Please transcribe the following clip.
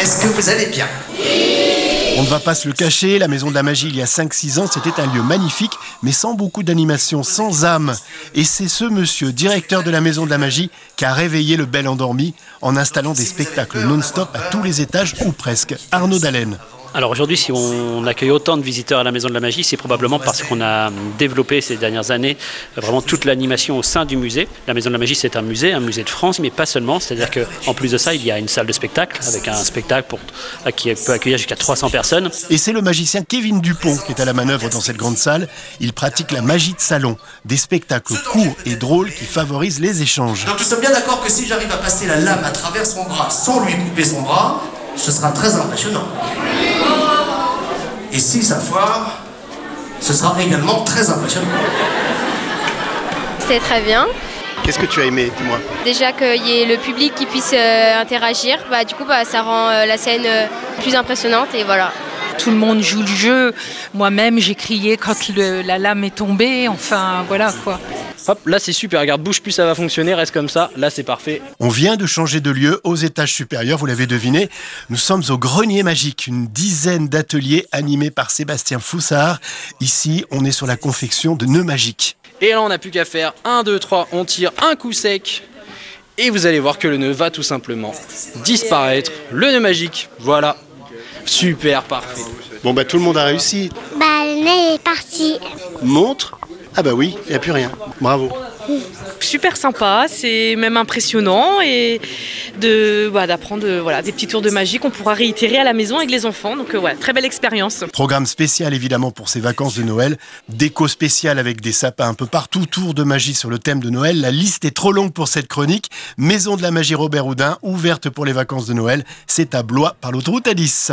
Est-ce que vous allez bien On ne va pas se le cacher, la Maison de la Magie il y a 5-6 ans c'était un lieu magnifique mais sans beaucoup d'animation, sans âme. Et c'est ce monsieur, directeur de la Maison de la Magie, qui a réveillé le bel endormi en installant des spectacles non-stop à tous les étages ou presque. Arnaud Dallène. Alors aujourd'hui, si on accueille autant de visiteurs à la Maison de la Magie, c'est probablement parce qu'on a développé ces dernières années vraiment toute l'animation au sein du musée. La Maison de la Magie, c'est un musée, un musée de France, mais pas seulement. C'est-à-dire qu'en plus de ça, il y a une salle de spectacle avec un spectacle pour, qui peut accueillir jusqu'à 300 personnes. Et c'est le magicien Kevin Dupont qui est à la manœuvre dans cette grande salle. Il pratique la magie de salon, des spectacles courts et drôles qui favorisent les échanges. Donc nous sommes bien d'accord que si j'arrive à passer la lame à travers son bras sans lui couper son bras, ce sera très impressionnant. Et si ça foire, ce sera également très impressionnant. C'est très bien. Qu'est-ce que tu as aimé, dis-moi Déjà qu'il y ait le public qui puisse euh, interagir, bah, du coup bah, ça rend euh, la scène euh, plus impressionnante et voilà. Tout le monde joue le jeu. Moi-même, j'ai crié quand la lame est tombée. Enfin, voilà quoi. Hop, là c'est super, regarde, bouge plus, ça va fonctionner, reste comme ça, là c'est parfait. On vient de changer de lieu aux étages supérieurs, vous l'avez deviné, nous sommes au Grenier Magique, une dizaine d'ateliers animés par Sébastien Foussard. Ici, on est sur la confection de nœuds magiques. Et là on n'a plus qu'à faire 1, 2, 3, on tire un coup sec. Et vous allez voir que le nœud va tout simplement disparaître. Le nœud magique, voilà. Super, parfait. Bon bah tout le monde a réussi. Bah le nez est parti. Montre ah bah oui, il n'y a plus rien. Bravo. Super sympa, c'est même impressionnant et de bah, d'apprendre voilà des petits tours de magie qu'on pourra réitérer à la maison avec les enfants. Donc euh, très belle expérience. Programme spécial évidemment pour ces vacances de Noël, déco spéciale avec des sapins un peu partout, tour de magie sur le thème de Noël. La liste est trop longue pour cette chronique. Maison de la magie Robert Houdin, ouverte pour les vacances de Noël, c'est à Blois par l'autoroute à 10.